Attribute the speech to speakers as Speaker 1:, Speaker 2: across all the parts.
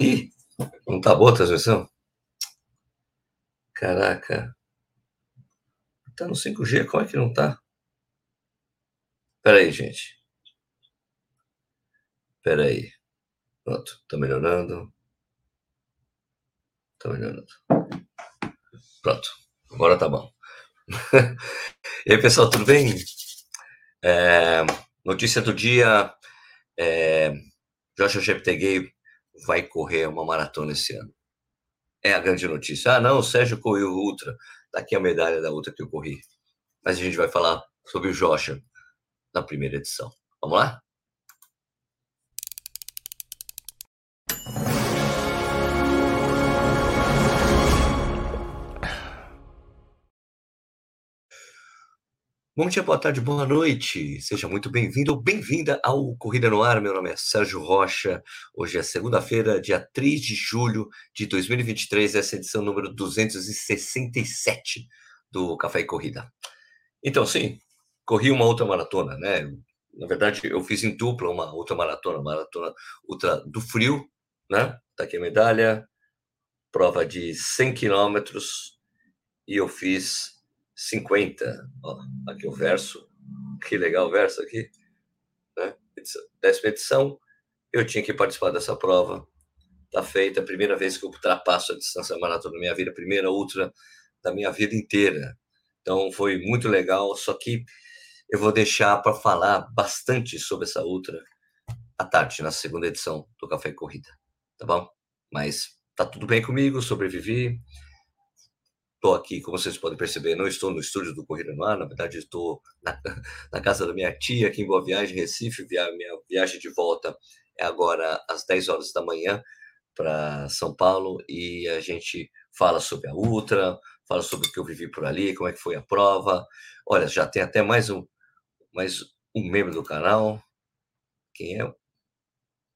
Speaker 1: Ih, não tá boa a transmissão? Caraca. Tá no 5G, como é que não tá? Pera aí, gente. Pera aí. Pronto, tá melhorando. Tá melhorando. Pronto, agora tá bom. e aí, pessoal, tudo bem? É, notícia do dia: é, Joshua Cheptegei vai correr uma maratona esse ano. É a grande notícia. Ah, não, o Sérgio correu Ultra. Tá aqui a medalha da Ultra que eu corri. Mas a gente vai falar sobre o Joshua na primeira edição. Vamos lá? Bom dia, boa tarde, boa noite. Seja muito bem-vindo ou bem-vinda ao Corrida no Ar. Meu nome é Sérgio Rocha. Hoje é segunda-feira, dia 3 de julho de 2023, essa é edição número 267 do Café e Corrida. Então, sim, corri uma outra maratona, né? Na verdade, eu fiz em dupla uma outra maratona, maratona ultra do frio, né? Tá aqui a medalha, prova de 100 quilômetros, e eu fiz 50. Ó, aqui o verso. Que legal o verso aqui. Né? Décima edição. Eu tinha que participar dessa prova. Tá feita. A primeira vez que eu ultrapasso a distância maratona na minha vida. Primeira ultra da minha vida inteira. Então foi muito legal. Só que eu vou deixar para falar bastante sobre essa ultra à tarde, na segunda edição do Café Corrida. Tá bom? Mas tá tudo bem comigo, sobrevivi. Estou aqui, como vocês podem perceber, não estou no estúdio do Corrida no Ar, na verdade estou na, na, casa da minha tia aqui em Boa Viagem, Recife. Via, minha viagem de volta é agora às 10 horas da manhã para São Paulo e a gente fala sobre a Ultra, fala sobre o que eu vivi por ali, como é que foi a prova. Olha, já tem até mais um, mais um membro do canal. Quem é?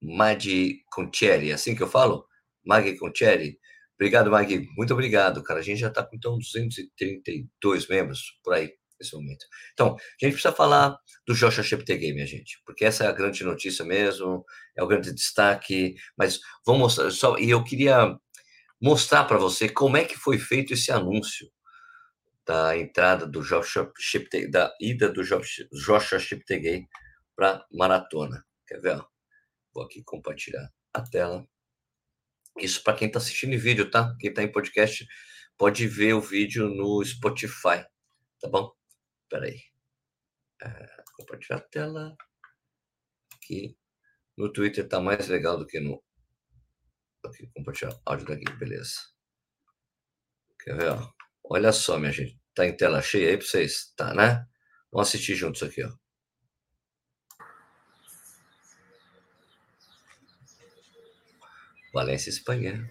Speaker 1: Madi Contieri, é assim que eu falo? Maggie Contieri. Obrigado, Mag. Muito obrigado, cara. A gente já está com então 232 membros por aí nesse momento. Então, a gente precisa falar do Joshua Cheptegei, minha gente, porque essa é a grande notícia mesmo, é o grande destaque. Mas vamos mostrar só. E eu queria mostrar para você como é que foi feito esse anúncio da entrada do Joshua Cheptegei, da ida do Joshua Cheptegei para maratona. Quer ver? Vou aqui compartilhar a tela. Isso para quem está assistindo em vídeo, tá? Quem está em podcast pode ver o vídeo no Spotify, tá bom? Espera aí. É, compartilhar a tela. Aqui. No Twitter tá mais legal do que no. Aqui, compartilhar áudio daqui, beleza. Quer ver, ó? Olha só, minha gente. Tá em tela cheia aí para vocês? Tá, né? Vamos assistir juntos aqui, ó. Valência, Espanha.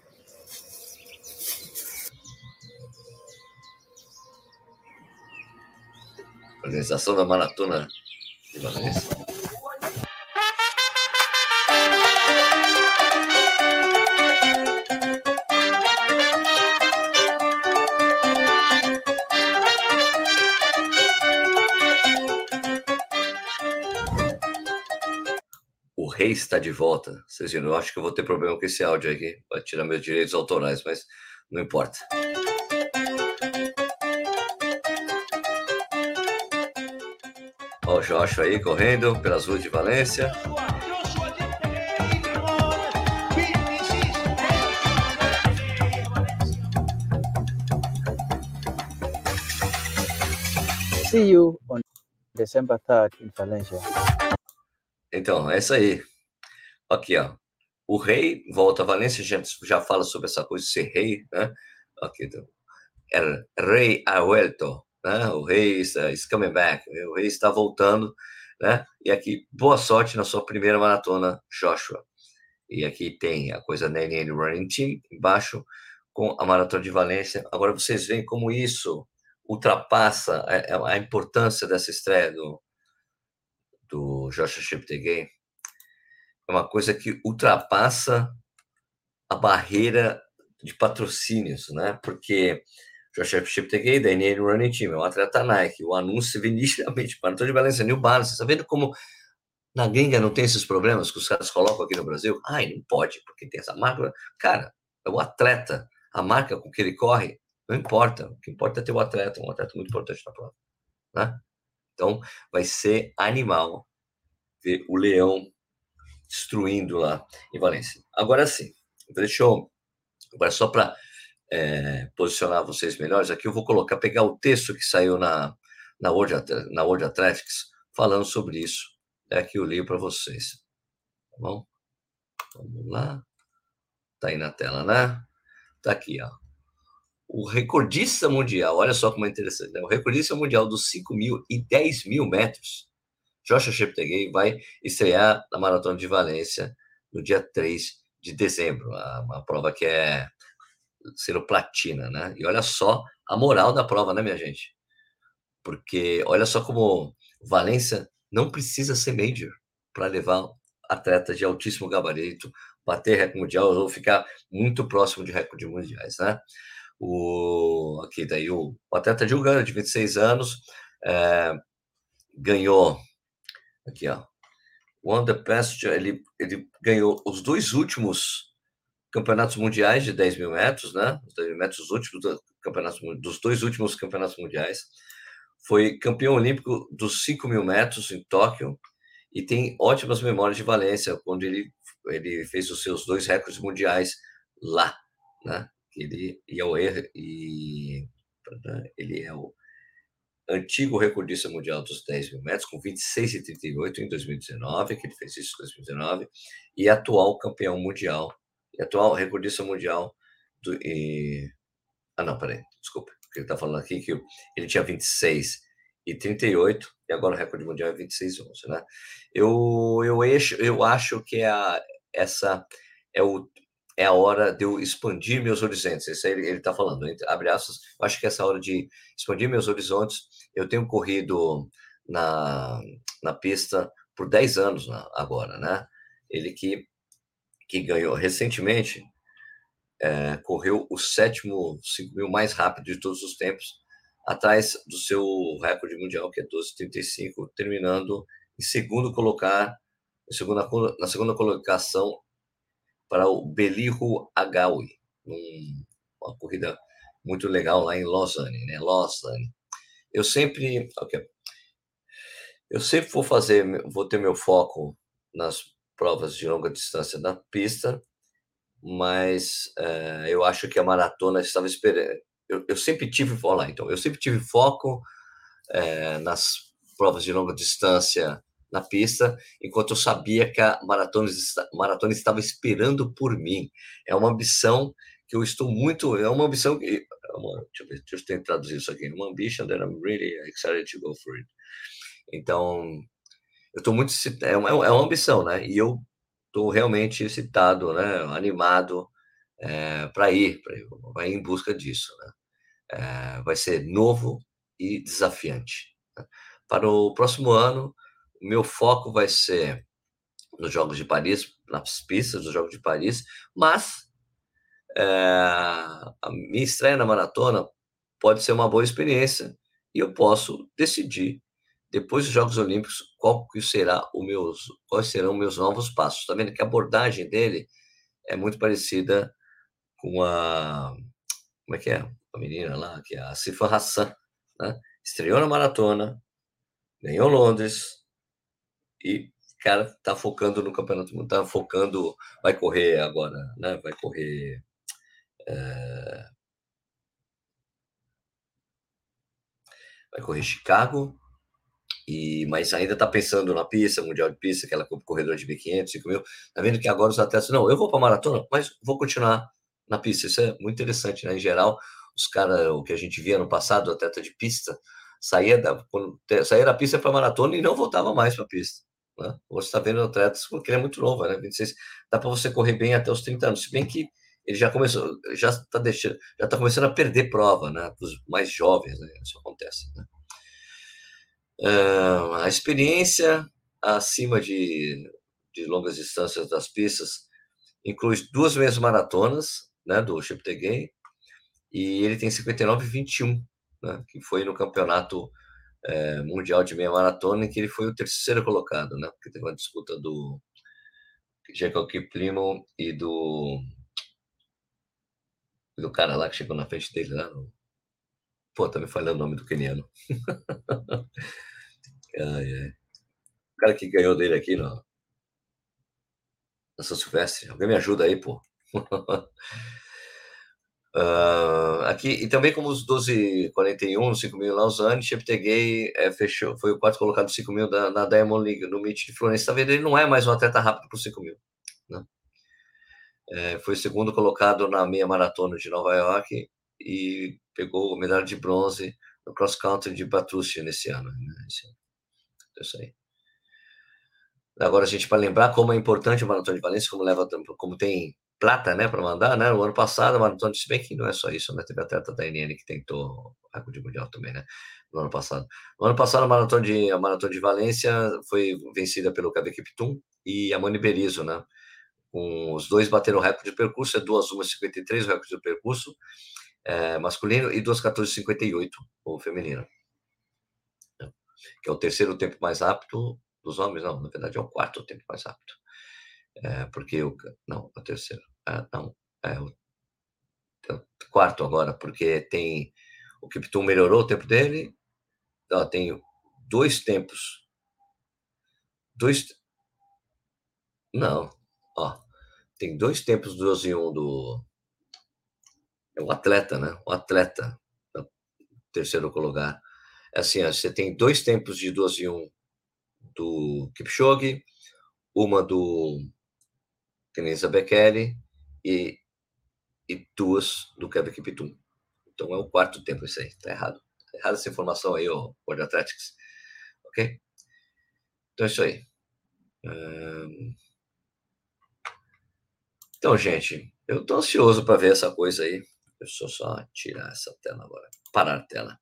Speaker 1: Organização da Maratona de Valência. Está de volta. Vocês viram, eu acho que eu vou ter problema com esse áudio aqui, para tirar meus direitos autorais, mas não importa. Ó, o Joshua aí correndo pelas ruas de Valência.
Speaker 2: See you on December 3rd in Valencia.
Speaker 1: Então, é isso aí. Aqui, ó. O rei volta a Valência, já, já fala sobre essa coisa de ser rei, né? Aqui, então. El rei ha vuelto, né? O rei está is coming back, o rei está voltando, né? E aqui, boa sorte na sua primeira maratona, Joshua. E aqui tem a coisa da NN Running Team embaixo, com a maratona de Valência. Agora vocês veem como isso ultrapassa a, a importância dessa estreia do, do Joshua Cheptegei é uma coisa que ultrapassa a barreira de patrocínios, né? Porque Joshua Cheptegei, da NN Running Team, é um atleta Nike, o anúncio vem nitidamente, Maratona de Valência, New Balance, está vendo como Na gringa não tem esses problemas que os caras colocam aqui no Brasil? Ai, não pode, porque tem essa marca. Cara, é o atleta, a marca com que ele corre, não importa. O que importa é ter o atleta, um atleta muito importante na prova. Né? Então, vai ser animal ver o Leão destruindo lá em Valência. Agora sim, deixa eu. Agora, só para é, posicionar vocês melhores, aqui eu vou colocar, pegar o texto que saiu na, na, World, na World Athletics falando sobre isso. É aqui eu li para vocês. Tá bom? Vamos lá. Tá aí na tela, né? Tá aqui, ó. O recordista mundial, olha só como é interessante, né? O recordista mundial dos 5 mil e 10 mil metros, Joshua Cheptegei, vai estrear na Maratona de Valência no dia 3 de dezembro. Uma prova que é sendo platina, né? E olha só a moral da prova, né, minha gente? Porque olha só como Valência não precisa ser major para levar atletas de altíssimo gabarito, bater recorde mundial ou ficar muito próximo de recorde mundiais, né? O, aqui daí o, o atleta de Uganda, de 26 anos, é, ganhou, aqui ó, One the Past, ele, ele ganhou os dois últimos campeonatos mundiais de 10 mil metros, né? Os 10 mil metros últimos do dos dois últimos campeonatos mundiais. Foi campeão olímpico dos 5 mil metros em Tóquio e tem ótimas memórias de Valência, onde ele, ele fez os seus dois recordes mundiais lá, né? Ele e é o e ele é o antigo recordista mundial dos 10 mil metros, com 26,38 em 2019, que ele fez isso em 2019, e atual campeão mundial atual recordista mundial do. E... Ah, não, peraí, desculpa. Ele está falando aqui que ele tinha 26 e 38, e agora o recorde mundial é 26 11, né? Eu, eu, acho, eu acho que é a, essa é, o, é a hora de eu expandir meus horizontes. Isso aí ele está falando, abre aspas. Eu acho que essa hora de expandir meus horizontes. Eu tenho corrido na, na pista por 10 anos agora, né? Ele que que ganhou recentemente, é, correu o sétimo 5 mil mais rápido de todos os tempos, atrás do seu recorde mundial, que é 12,35, terminando em segundo colocar, segunda, na segunda colocação para o Beliru Agawi, uma corrida muito legal lá em Lausanne, né? Lausanne. Eu sempre, okay. eu sempre vou fazer, vou ter meu foco nas provas de longa distância na pista, mas é, eu acho que a maratona estava esperando. Eu, eu, sempre tive lá, então eu sempre tive foco é, nas provas de longa distância na pista, enquanto eu sabia que a maratona, maratona estava esperando por mim. É uma ambição que eu estou muito. É uma ambição que. Deixa, eu ver, deixa eu tentar traduzir isso aqui. Uma ambition that I'm really excited to go for it. Então, eu estou muito é uma, é uma ambição, né? E eu estou realmente excitado, né? Animado é, para ir, para ir em busca disso, né? É, vai ser novo e desafiante. Né? Para o próximo ano, o meu foco vai ser nos Jogos de Paris, nas pistas dos Jogos de Paris, mas é, a minha estreia na maratona pode ser uma boa experiência e eu posso decidir depois dos Jogos Olímpicos, qual que será o meus, quais serão meus novos passos? Está vendo que a abordagem dele é muito parecida com a como é que é a menina lá, que é a Sifan Hassan, né? Estreou na maratona, ganhou Londres e cara tá focando no campeonato, tá focando, vai correr agora, né? Vai correr é... vai correr Chicago, e, mas ainda está pensando na pista, mundial de pista, aquela corredor de 1.500, 5 mil. Está vendo que agora os atletas, não, eu vou para maratona, mas vou continuar na pista. Isso é muito interessante, né? Em geral, os caras, o que a gente via no passado, o atleta de pista, saía da, saía da pista para maratona e não voltava mais para a pista. Né? Você está vendo atletas, porque ele é muito novo, né? 26, dá para você correr bem até os 30 anos, se bem que ele já começou, já está deixando, já está começando a perder prova, né? Para os mais jovens, né? Isso acontece, né? Uh, a experiência acima de, de longas distâncias das pistas inclui duas meias maratonas né, do Cheptegei e ele tem 59,21, né, que foi no campeonato é, mundial de meia maratona, em que ele foi o terceiro colocado, né? Porque teve uma disputa do Jacob Kiplimo e do do cara lá que chegou na frente dele lá. Pô, tá me falando o nome do keniano. ai, ai. O cara que ganhou dele aqui no... na São Silvestre. Alguém me ajuda aí, pô. Uh, aqui, e também como os 12,41, 5 mil Lausanne, Cheptegei é, fechou, foi o quarto colocado no 5 mil da, na Diamond League, no Meet de Florença. Tá vendo? Ele não é mais um atleta rápido os 5 mil. Né? É, foi o segundo colocado na meia maratona de Nova York e pegou medalha de bronze no cross country de Batrúcia nesse ano. Né? Esse, então, isso aí. Agora, a gente, para lembrar como é importante o Maratona de Valência, como, leva, como tem prata, né, para mandar, né? O ano passado, maratona, se bem que não é só isso, né? Teve atleta da NN que tentou recorde mundial também, né? No ano passado. No ano passado, a maratona de, a maratona de Valência foi vencida pelo Cabe Kiptum e a Mani Berizzo, né? Com os dois bateram o recorde de percurso, é 2:1:53 o recorde de percurso é, masculino e 2:14:58 o feminino. Que é o terceiro tempo mais rápido dos homens, não, na verdade é o quarto tempo mais rápido é, porque o. Não, o terceiro. Não, é o, é o, quarto agora, porque tem. O Kiptum melhorou o tempo dele. Não, tem dois tempos. Dois. Não, ó. Tem dois tempos do 12 e 1 do. É o atleta, né? O atleta. Terceiro lugar. É assim, ó, você tem dois tempos de 12 e 1 do Kipchoge, uma do Kenenisa Bekele e, e duas do Kevin Kipitum. Então é o quarto tempo isso aí. Tá errado. Tá errada essa informação aí, o World Athletics. Ok? Então é isso aí. Então, gente, eu tô ansioso para ver essa coisa aí. Deixa eu só tirar essa tela agora. Parar a tela.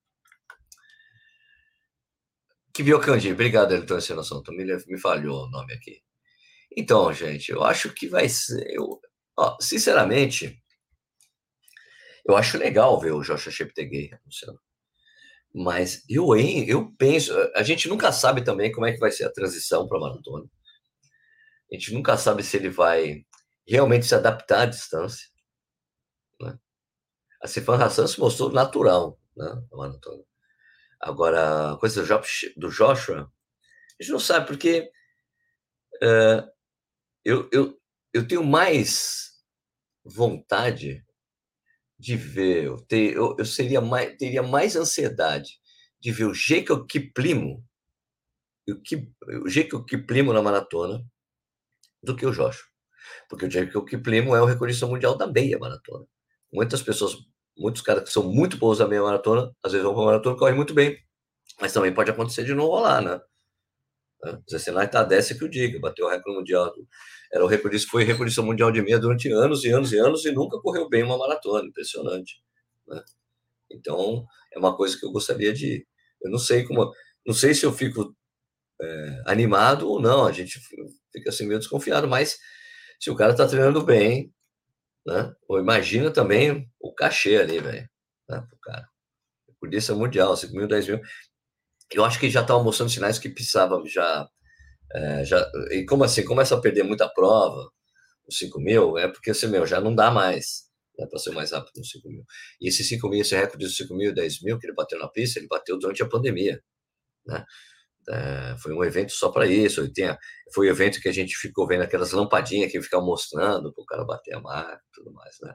Speaker 1: Que Biocandi, obrigado, Elton Encenação. Me, me falhou o nome aqui. Então, gente, eu acho que vai ser. Eu, ó, sinceramente, eu acho legal ver o Joshua Cheptegei, Luciano. Mas eu, eu penso. A gente nunca sabe também como é que vai ser a transição para maratona. A gente nunca sabe se ele vai realmente se adaptar à distância. Né? A Stefan Hassan se mostrou natural né, na maratona. Agora, a coisa do Joshua, a gente não sabe, porque uh, eu, eu, eu tenho mais vontade de ver, eu, ter, eu, eu seria mais, teria mais ansiedade de ver o Jacob Kiplimo, o, Kip, o Jacob Kiplimo na maratona, do que o Joshua. Porque o Jacob Kiplimo é o recordista mundial da meia maratona. Muitas pessoas, muitos caras que são muito bons na meia maratona, às vezes vão para a maratona e correm muito bem. Mas também pode acontecer de não rolar, né? Né? Zé Senai está desce que o diga, bateu o recorde mundial. Era o recordista, foi recordista mundial de meia durante anos e anos e anos e nunca correu bem uma maratona, impressionante. Né? Então, é uma coisa que eu gostaria de. Eu não sei como. Não sei se eu fico é, animado ou não, a gente fica assim meio desconfiado, mas se o cara está treinando bem, né? Ou imagina também o cachê ali, velho, né, pro cara. Recordista mundial, 5 mil, 10 mil eu acho que já estava mostrando sinais que precisava já, é, já. E como assim? Começa a perder muita prova, os 5 mil, é porque assim, meu, já não dá mais né, para ser mais rápido nos 5 mil. E esses 5 mil, esse recorde dos 5 mil e 10 mil que ele bateu na pista, ele bateu durante a pandemia. Né? É, foi um evento só para isso. Tem, foi um evento que a gente ficou vendo aquelas lampadinhas que ficam mostrando para o cara bater a marca e tudo mais. Né?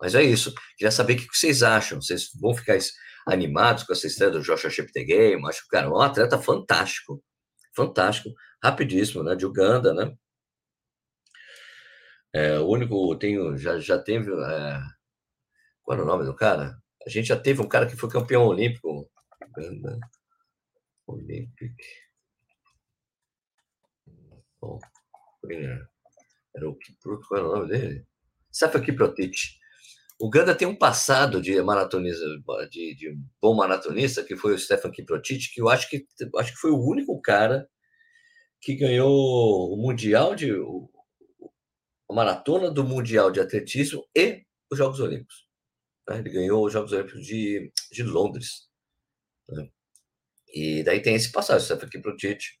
Speaker 1: Mas é isso. Queria saber o que vocês acham. Vocês vão ficar animados com essa estreia do Joshua Cheptegei, acho que cara é um atleta fantástico, fantástico, rapidíssimo, né, de Uganda, né, é, o único, tenho, já, já teve, é, qual é o nome do cara? A gente já teve um cara que foi campeão olímpico, Uganda, Olympic, Bom, era o qual era o nome dele? Safa Kiprotich. O Ganda tem um passado de maratonista, de, de bom maratonista, que foi o Stefan Kiprotich, que eu acho que acho que foi o único cara que ganhou o mundial de a maratona do mundial de atletismo e os Jogos Olímpicos. Né? Ele ganhou os Jogos Olímpicos de, de Londres. Né? E daí tem esse passagem, Stefan Kiprotich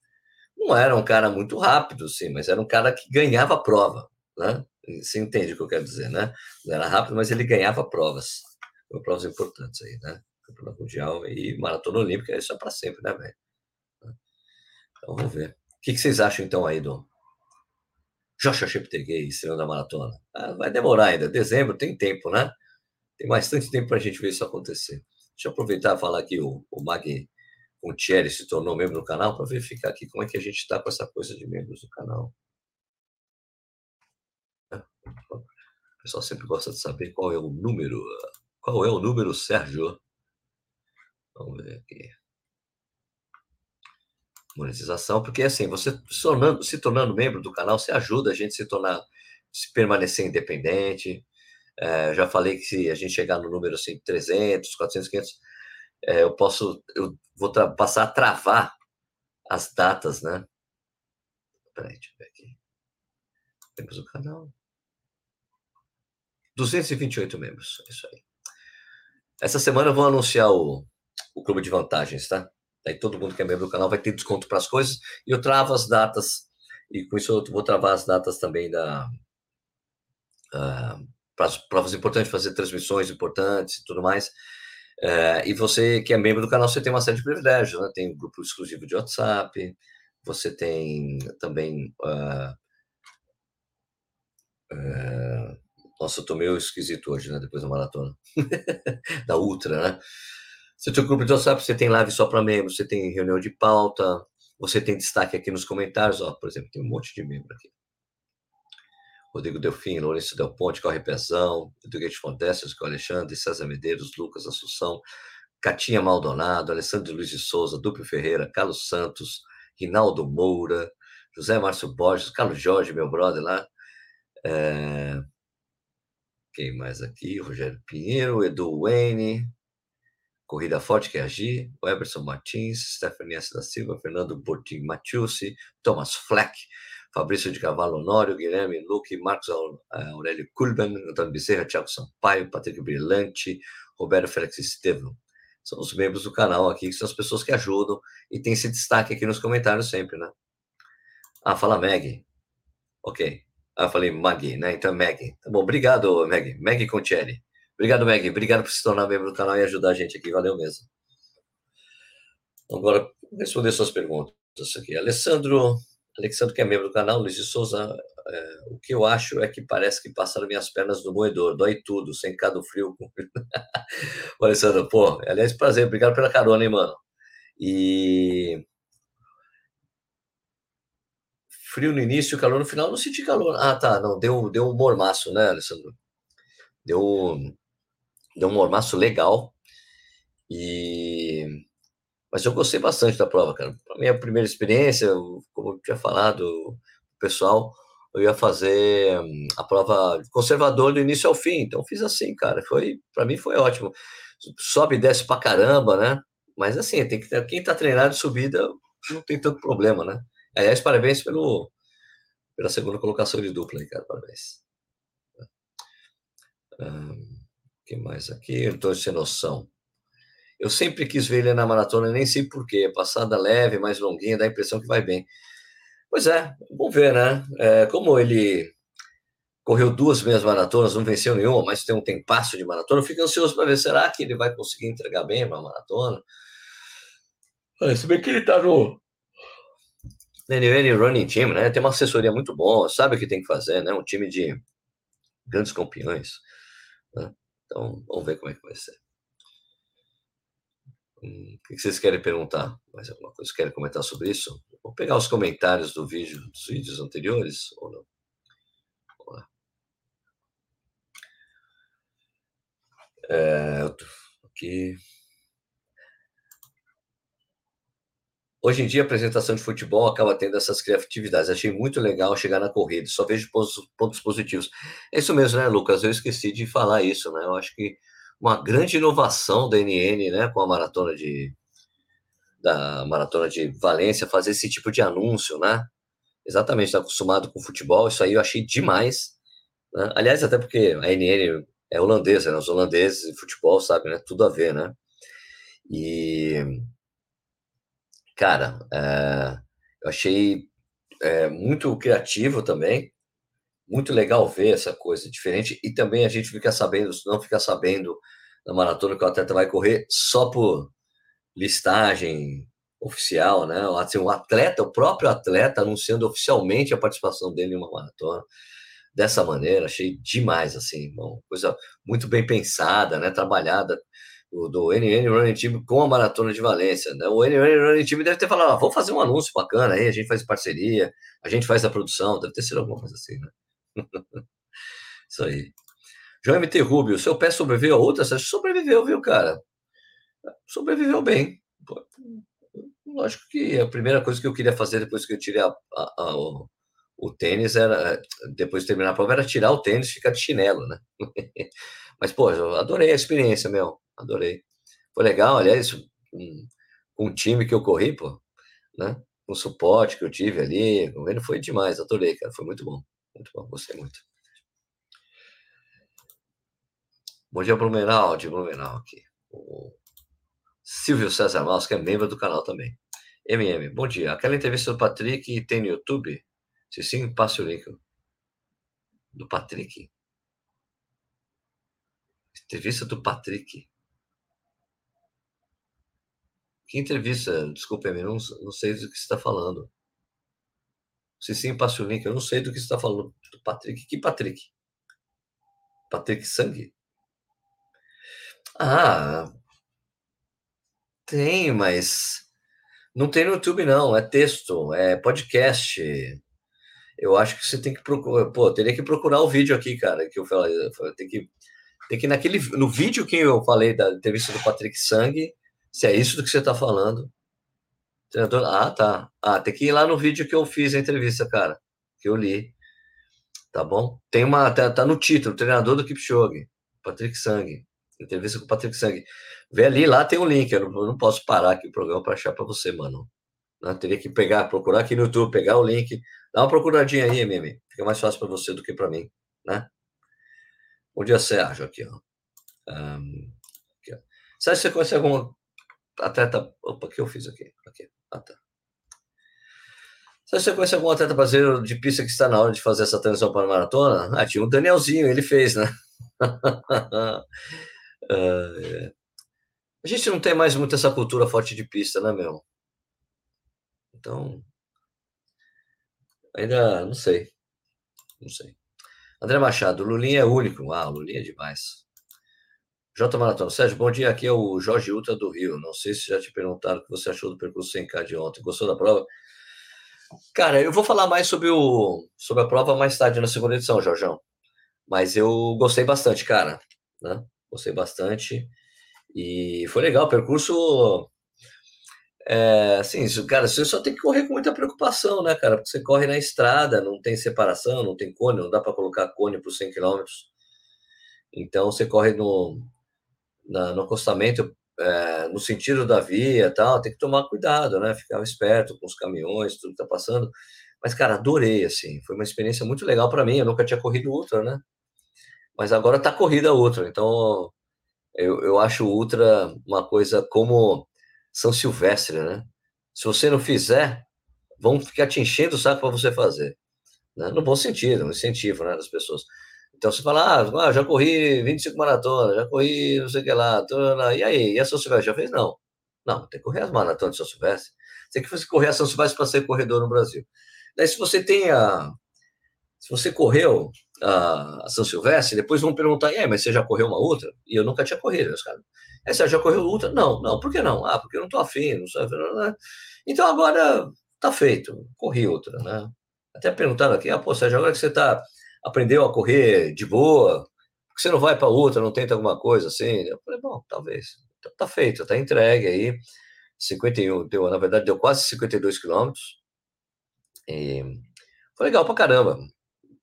Speaker 1: não era um cara muito rápido, sim, mas era um cara que ganhava prova, né? Você entende o que eu quero dizer, né? Não era rápido, mas ele ganhava provas, provas importantes aí, né? Campeonato Mundial e Maratona Olímpica, isso é para sempre, né, velho? Então vamos ver. O que vocês acham então aí do Joshua Cheptegei estreando da maratona? Ah, vai demorar ainda, dezembro tem tempo, né? Tem bastante tempo para a gente ver isso acontecer. Deixa eu aproveitar e falar aqui o, o Mag Thierry se tornou membro do canal para verificar aqui como é que a gente está com essa coisa de membros do canal. O pessoal sempre gosta de saber qual é o número. Qual é o número, Sérgio? Vamos ver aqui. Monetização, porque assim, você se tornando, se tornando membro do canal, você ajuda a gente a se tornar, se permanecer independente. É, já falei que se a gente chegar no número assim, 300, 400, 500, é, eu posso, eu vou passar a travar as datas, né? Peraí, deixa eu ver aqui. Temos o canal. 228 membros, é isso aí. Essa semana eu vou anunciar o, o clube de vantagens, tá? Daí todo mundo que é membro do canal vai ter desconto para as coisas e eu travo as datas e com isso eu vou travar as datas também da uh, para as provas importantes, fazer transmissões importantes e tudo mais. Uh, e você que é membro do canal, você tem uma série de privilégios, né? Tem um grupo exclusivo de WhatsApp, você tem também uh, nossa, eu tô meio esquisito hoje, né? Depois da maratona. da Ultra, né? Você tem o grupo de WhatsApp, você tem live só para membros, você tem reunião de pauta, você tem destaque aqui nos comentários, ó, por exemplo, tem um monte de membro aqui. Rodrigo Delfim, Lourenço Del Ponte, Corre Pezão, Eduardo Fontes, com Alexandre, César Medeiros, Lucas Assunção, Catinha Maldonado, Alessandro Luiz de Souza, Duplo Ferreira, Carlos Santos, Rinaldo Moura, José Márcio Borges, Carlos Jorge, meu brother lá, é, quem mais aqui? Rogério Pinheiro, Edu Wayne, Corrida Forte que é agir, o Eberson Martins, Stephanie S. da Silva, Fernando Bortin Matiusi, Thomas Fleck, Fabrício de Cavallo Honório, Guilherme Luque, Marcos Aurélio Kulben, Antônio Bezerra, Thiago Sampaio, Patrick Brilhante, Roberto Félix Estevam. São os membros do canal aqui, que são as pessoas que ajudam e tem esse destaque aqui nos comentários sempre, né? Ah, fala Meg. Ok. Ah, falei Maggie, né? Então, Meg. Tá bom, obrigado, Meg. Meg Contieri. Obrigado, Meg. Obrigado por se tornar membro do canal e ajudar a gente aqui. Valeu mesmo. Agora, responder suas perguntas aqui. Alessandro, Alexandre, que é membro do canal, Luiz de Souza, é, o que eu acho é que parece que passaram minhas pernas no moedor, dói tudo, sem cá do frio. Alessandro, pô, aliás, prazer, obrigado pela carona, hein, mano. E frio no início, calor no final, não senti calor. Ah, tá, não, deu, deu um mormaço, né, Alessandro? Deu, deu um mormaço legal. E mas eu gostei bastante da prova, cara. Para minha primeira experiência, como eu tinha falado, o pessoal, eu ia fazer hum, a prova conservador do início ao fim. Então fiz assim, cara. Foi, para mim foi ótimo. Sobe e desce pra caramba, né? Mas assim, tem que quem tá treinado de subida não tem tanto problema, né? Aliás, parabéns pelo, pela segunda colocação de dupla cara. Parabéns. Um, que mais aqui? Tô sem noção. Eu sempre quis ver ele na maratona, nem sei porquê. Passada leve, mais longuinha, dá a impressão que vai bem. Pois é, vamos ver, né? É, como ele correu duas meias maratonas, não venceu nenhuma, mas tem um tempasso de maratona, eu fico ansioso para ver, será que ele vai conseguir entregar bem uma maratona? Se bem que ele está no NN Running Team, né? Tem uma assessoria muito boa, sabe o que tem que fazer, né? Um time de grandes campeões. Né? Então, vamos ver como é que vai ser. Hum, o que vocês querem perguntar? Mais alguma coisa? Querem comentar sobre isso? Vou pegar os comentários do vídeo, dos vídeos anteriores ou não? Vamos lá. É, aqui. Hoje em dia, a apresentação de futebol acaba tendo essas criatividades. Achei muito legal chegar na corrida, só vejo pontos positivos. É isso mesmo, né, Lucas? Eu esqueci de falar isso, né? Eu acho que uma grande inovação da NN, né, com a maratona de da maratona de Valência, fazer esse tipo de anúncio, né? Exatamente, está acostumado com futebol, isso aí eu achei demais. Né? Aliás, até porque a NN é holandesa, né? Os holandeses e futebol, sabe, né? Tudo a ver, né? E cara, é, eu achei é, muito criativo também, muito legal ver essa coisa diferente. E também a gente fica sabendo, não fica sabendo na maratona que o atleta vai correr só por listagem oficial, né? Assim, o atleta, o próprio atleta anunciando oficialmente a participação dele em uma maratona. Dessa maneira, achei demais, assim, uma coisa muito bem pensada, né? Trabalhada o, do NN Running Team com a Maratona de Valência. Né? O NN Running Team deve ter falado, ah, fazer um anúncio bacana aí, a gente faz parceria, a gente faz a produção, deve ter sido alguma coisa assim, né? Isso aí. João MT Rubio, seu pé sobreviveu a outra? Você sobreviveu, viu, cara? Sobreviveu bem. Lógico que a primeira coisa que eu queria fazer depois que eu tirei a, a, a, o, o, tênis era, depois de terminar a prova, era tirar o tênis e ficar de chinelo, né? Mas, pô, eu adorei a experiência, meu. Adorei. Foi legal, aliás, com o time que eu corri, pô, né? Com o suporte que eu tive ali, o ele foi demais, adorei, cara. Foi muito bom. Muito bom, gostei muito. Bom dia, Blumenau, de Blumenau aqui. O Silvio César Maus, que é membro do canal também. MM, bom dia. Aquela entrevista do Patrick tem no YouTube? Se sim, passe o link. Do Patrick. Entrevista do Patrick. Que entrevista? Desculpe, eu não, não sei do que você está falando. Se sim, passe o link. Eu não sei do que você está falando. Do Patrick. Que Patrick? Patrick Sangue? Ah, tem, mas não tem no YouTube, não. É texto, é podcast. Eu acho que você tem que procurar. Pô, teria que procurar o vídeo aqui, cara. Que eu falei. Tem que, tem que naquele, no vídeo que eu falei da entrevista do Patrick Sangue, se é isso do que você está falando. Treinador, ah, tá. Ah, tem que ir lá no vídeo que eu fiz a entrevista, cara. Que eu li. Tá bom? Tem uma. Tá, tá no título, treinador do Kipchoge, Patrick Sang. Entrevista com o Patrick Sang. Vê ali, lá tem um link. Eu não, eu não, posso parar aqui o programa para achar para você, mano. Eu teria que pegar, procurar aqui no YouTube, pegar o link. Dá uma procuradinha aí, MM. Fica mais fácil para você do que para mim, né? Bom dia, Sérgio, aqui, ó. Um, aqui, ó. Sérgio, você conhece alguma atleta. Opa, o que eu fiz aqui? Aqui. Ah, tá. Você conhece algum atleta brasileiro de pista que está na hora de fazer essa transição para a maratona? Ah, tinha um Danielzinho, ele fez, né? uh, a gente não tem mais muito essa cultura forte de pista, né, meu? Então, ainda não sei. Não sei. André Machado, Lulinha é único. Ah, Lulinha é demais. J Maratona. Sérgio, bom dia. Aqui é o Jorge Ultra do Rio. Não sei se já te perguntaram o que você achou do percurso 100K de ontem. Gostou da prova? Cara, eu vou falar mais sobre, o, sobre a prova mais tarde na segunda edição, Jorjão. Mas eu gostei bastante, cara. Né? Gostei bastante. E foi legal. O percurso. É, assim, cara, você só tem que correr com muita preocupação, né, cara? Porque você corre na estrada, não tem separação, não tem cone, não dá para colocar cone por 100 km. Então você corre no, na, no acostamento, é, no sentido da via tal, tem que tomar cuidado, né? Ficar esperto com os caminhões, tudo que tá passando. Mas, cara, adorei, assim. Foi uma experiência muito legal para mim. Eu nunca tinha corrido ultra, né? Mas agora tá corrida ultra. Então, eu, eu acho ultra uma coisa como São Silvestre, né? Se você não fizer, vão ficar te enchendo o saco para você fazer. Né? No bom sentido, um incentivo né, das pessoas. Então você fala, ah, já corri 25 maratonas, já corri não sei o que lá, e aí, e a São Silvestre já fez? Não. Não, tem que correr as maratonas de São Silvestre. Tem que correr a São Silvestre para ser corredor no Brasil. Daí, se você tem a. Se você correu a, São Silvestre, depois vão perguntar, é, mas você já correu uma outra? E eu nunca tinha corrido, os caras. É, você já correu outra? Não, não, por que não? Ah, porque eu não estou afim, não sei. Então agora tá feito, corri outra, né? Até perguntaram aqui, ah, pô, Sérgio, agora que você está aprendeu a correr de boa, por que você não vai para outra, não tenta alguma coisa assim? Eu falei, bom, talvez. Então, tá feito, tá entregue aí. 51, deu, na verdade, deu quase 52 quilômetros. E foi legal pra caramba.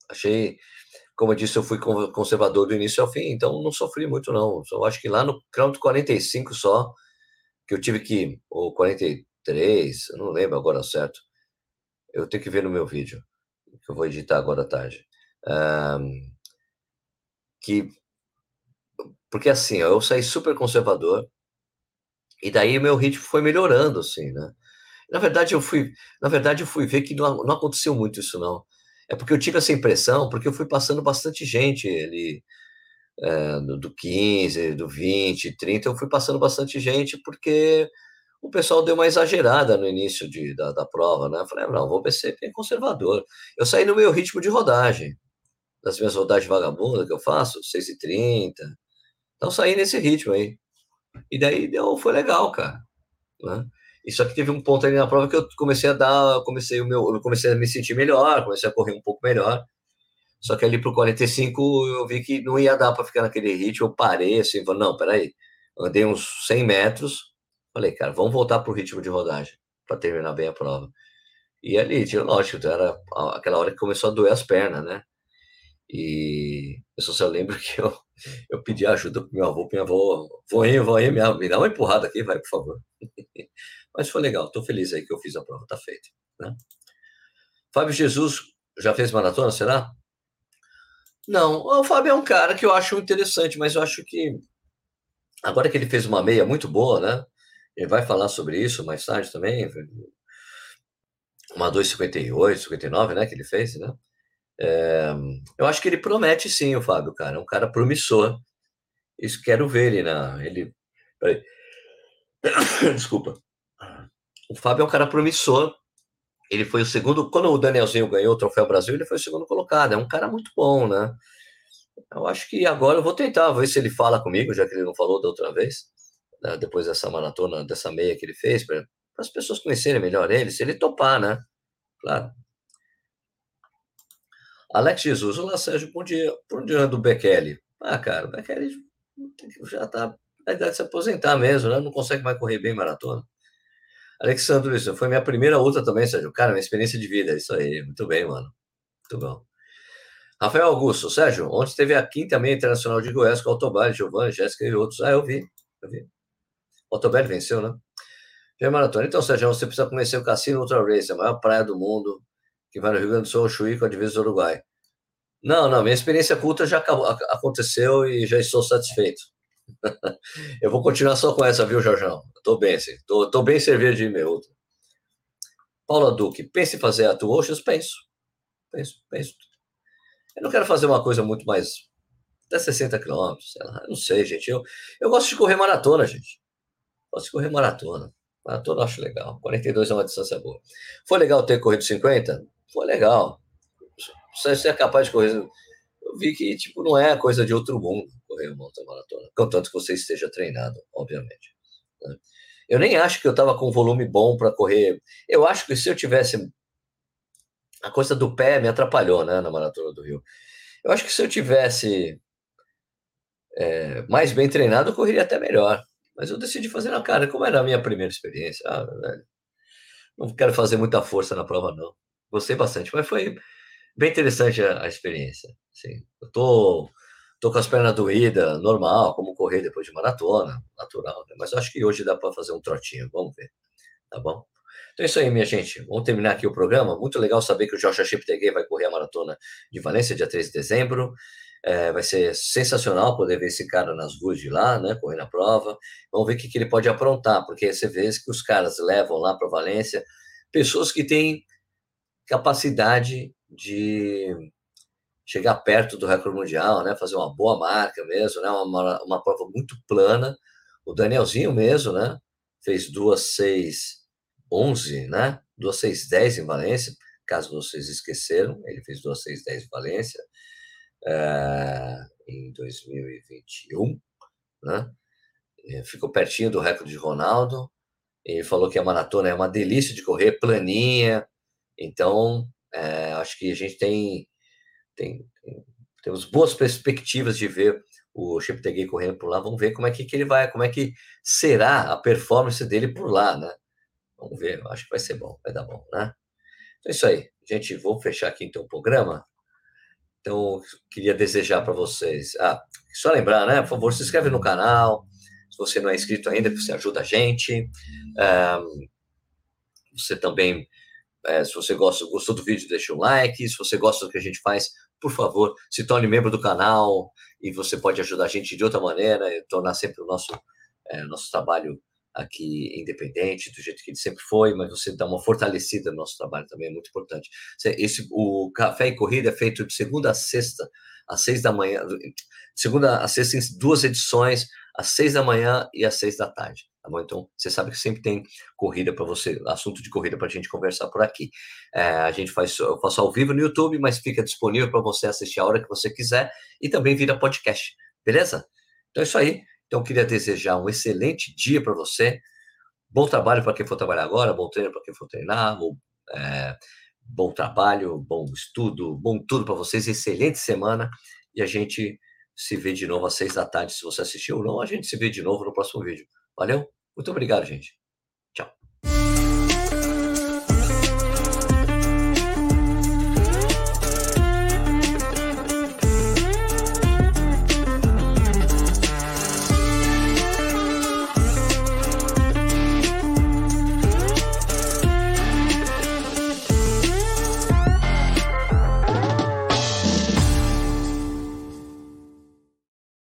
Speaker 1: Achei, como eu disse, eu fui conservador do início ao fim, então não sofri muito, não. Só acho que lá no quilômetro 45 só, que eu tive que, ou 43, eu não lembro agora certo. Eu tenho que ver no meu vídeo, que eu vou editar agora à tarde que porque assim, eu saí super conservador e daí meu ritmo foi melhorando, assim, né? Na verdade, eu fui, na verdade, eu fui ver que não, não aconteceu muito isso, não. É porque eu tive essa impressão, porque eu fui passando bastante gente ali, é, do 15, do 20, 30, eu fui passando bastante gente, porque o pessoal deu uma exagerada no início de, da, da prova, né? Eu falei, não, vou ser bem conservador. Eu saí no meu ritmo de rodagem, das minhas rodagens vagabundas que eu faço, 6 e 30. Então, saí nesse ritmo aí. E daí deu, foi legal, cara. Né? Só que teve um ponto ali na prova que eu comecei a dar, comecei o meu, eu comecei a me sentir melhor, comecei a correr um pouco melhor. Só que ali pro 45 eu vi que não ia dar para ficar naquele ritmo, eu parei assim, falei, não, peraí. Andei uns 100 metros, falei, cara, vamos voltar pro ritmo de rodagem para terminar bem a prova. E ali, lógico, era aquela hora que começou a doer as pernas, né? E eu só lembro que eu, eu pedi ajuda pro meu avô, pro meu avô, voinho, voinho, me dá uma empurrada aqui, vai, por favor. Mas foi legal, estou feliz aí que eu fiz a prova, está feito. Né? Fábio Jesus já fez maratona, será? Não, o Fábio é um cara que eu acho interessante, mas eu acho que agora que ele fez uma meia muito boa, né? Ele vai falar sobre isso mais tarde também. Uma 2,58, 59, né? Que ele fez, né? É, eu acho que ele promete sim, o Fábio, cara. É um cara promissor. Isso quero ver ele na. Ele. Peraí. Desculpa. O Fábio é um cara promissor. Ele foi o segundo. Quando o Danielzinho ganhou o Troféu Brasil, ele foi o segundo colocado. É um cara muito bom, né? Eu acho que agora eu vou tentar, ver se ele fala comigo, já que ele não falou da outra vez, né? depois dessa maratona, dessa meia que ele fez, para as pessoas conhecerem melhor ele, se ele topar, né? Claro. Alex Jesus, olá Sérgio, bom dia. Por onde anda o Bekele? Ah, cara, o Bekele já está na idade de se aposentar mesmo, né? Não consegue mais correr bem maratona. Alexandre, isso foi minha primeira outra também, Sérgio. Cara, minha experiência de vida, isso aí. Muito bem, mano. Muito bom. Rafael Augusto, Sérgio, ontem teve a quinta meia internacional de Goiás com Autobali, Giovanni, Jéssica e outros. Ah, eu vi, eu vi. O Autobali venceu, né? Já maratona. Então, Sérgio, você precisa conhecer o Cassino Ultra Race, a maior praia do mundo, que vai no Rio Grande do Sul, Chuí, com a divisa do Uruguai. Não, não, minha experiência culta já acabou, aconteceu e já estou satisfeito. eu vou continuar só com essa, viu, Jorjão? Estou bem, sim. Estou bem servido de e-mail. Paula Duque, pense em fazer a Oceans? Penso. Penso, penso. Eu não quero fazer uma coisa muito mais. Até 60 quilômetros, sei lá. Eu não sei, gente. Eu, eu gosto de correr maratona, gente. Gosto de correr maratona. Maratona eu acho legal. 42 é uma distância boa. Foi legal ter corrido 50? Foi legal. Você é capaz de correr. Eu vi que, tipo, não é coisa de outro mundo correr uma maratona, contanto que você esteja treinado, obviamente. Né? Eu nem acho que eu estava com volume bom para correr. Eu acho que se eu tivesse. A coisa do pé me atrapalhou, né, na Maratona do Rio. Eu acho que se eu tivesse é, mais bem treinado, eu correria até melhor. Mas eu decidi fazer na cara, como era a minha primeira experiência. Ah, velho, não quero fazer muita força na prova, não. Gostei bastante, mas foi bem interessante a, a experiência. Assim, eu tô Tô com as pernas doídas, normal, como correr depois de maratona, natural. Né? Mas acho que hoje dá para fazer um trotinho, vamos ver. Tá bom? Então é isso aí, minha gente. Vamos terminar aqui o programa. Muito legal saber que o Joshua Cheptegei vai correr a maratona de Valência, dia 13 de dezembro. É, vai ser sensacional poder ver esse cara nas ruas de lá, né, correndo a prova. Vamos ver o que, que ele pode aprontar, porque você vê que os caras levam lá para Valência pessoas que têm capacidade de chegar perto do recorde mundial, né? Fazer uma boa marca mesmo, né? Uma, uma prova muito plana. O Danielzinho mesmo, né? Fez duas seis onze, né? Duas seis dez em Valência. Caso vocês esqueceram, ele fez duas seis dez em Valência é, em 2021, né? Ficou pertinho do recorde de Ronaldo. Ele falou que a maratona é uma delícia de correr, planinha. Então, é, acho que a gente tem tem, tem, temos boas perspectivas de ver o Cheptegei correndo por lá. Vamos ver como é que, que, ele vai, como é que será a performance dele por lá, né? Vamos ver, acho que vai ser bom, vai dar bom, né? Então é isso aí, gente. Vou fechar aqui então o programa. Então, queria desejar para vocês. Ah, só lembrar, né? Por favor, se inscreve no canal. Se você não é inscrito ainda, você ajuda a gente. Um, você também, é, se você gosta, gostou do vídeo, deixa um like. Se você gosta do que a gente faz, por favor, se torne membro do canal e você pode ajudar a gente de outra maneira, tornar sempre o nosso, é, nosso trabalho aqui independente, do jeito que ele sempre foi, mas você dá uma fortalecida no nosso trabalho também, é muito importante. Esse, o Café e Corrida é feito de segunda a sexta, às seis da manhã, segunda a sexta em duas edições, às seis da manhã e às seis da tarde. Tá bom? Então, você sabe que sempre tem corrida para você, assunto de corrida para a gente conversar por aqui. É, a gente faz, eu faço ao vivo no YouTube, mas fica disponível para você assistir a hora que você quiser e também vira podcast, beleza? Então é isso aí. Então, queria desejar um excelente dia para você. Bom trabalho para quem for trabalhar agora, bom treino para quem for treinar, bom, é, bom trabalho, bom estudo, bom tudo para vocês. Excelente semana e a gente se vê de novo às seis da tarde. Se você assistiu ou não, a gente se vê de novo no próximo vídeo. Valeu? Muito obrigado, gente.